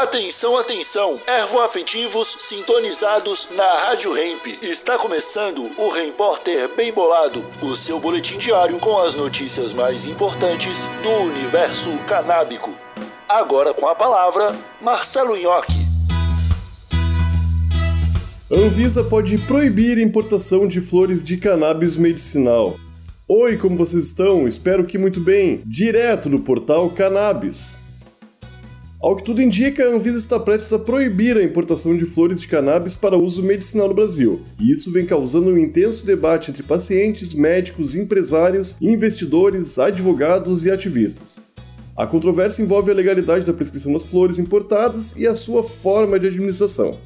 Atenção, atenção! Ervoafetivos sintonizados na Rádio Hemp. Está começando o Repórter Bem Bolado, o seu boletim diário com as notícias mais importantes do universo canábico. Agora com a palavra, Marcelo Nhoque. Anvisa pode proibir a importação de flores de cannabis medicinal. Oi, como vocês estão? Espero que muito bem. Direto do portal Cannabis. Ao que tudo indica, a Anvisa está prestes a proibir a importação de flores de cannabis para uso medicinal no Brasil, e isso vem causando um intenso debate entre pacientes, médicos, empresários, investidores, advogados e ativistas. A controvérsia envolve a legalidade da prescrição das flores importadas e a sua forma de administração.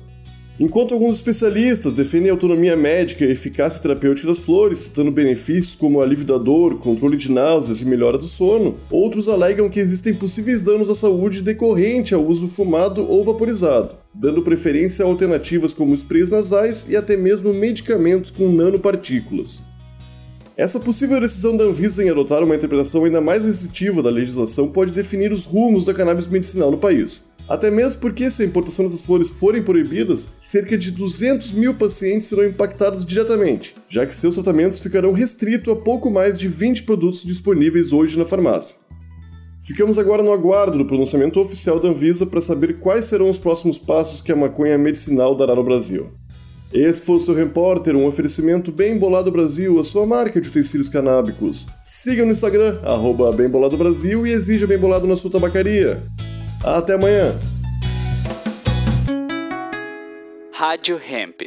Enquanto alguns especialistas defendem a autonomia médica e eficácia terapêutica das flores, citando benefícios como alívio da dor, controle de náuseas e melhora do sono, outros alegam que existem possíveis danos à saúde decorrente ao uso fumado ou vaporizado, dando preferência a alternativas como sprays nasais e até mesmo medicamentos com nanopartículas. Essa possível decisão da Anvisa em adotar uma interpretação ainda mais restritiva da legislação pode definir os rumos da cannabis medicinal no país. Até mesmo porque, se a importação dessas flores forem proibidas, cerca de 200 mil pacientes serão impactados diretamente, já que seus tratamentos ficarão restritos a pouco mais de 20 produtos disponíveis hoje na farmácia. Ficamos agora no aguardo do pronunciamento oficial da Anvisa para saber quais serão os próximos passos que a maconha medicinal dará no Brasil. Esse foi o seu repórter, um oferecimento Bem Bolado Brasil, a sua marca de utensílios canábicos. Siga no Instagram, arroba Bem Bolado Brasil e exija Bem Bolado na sua tabacaria. Até amanhã. Rádio Hemp.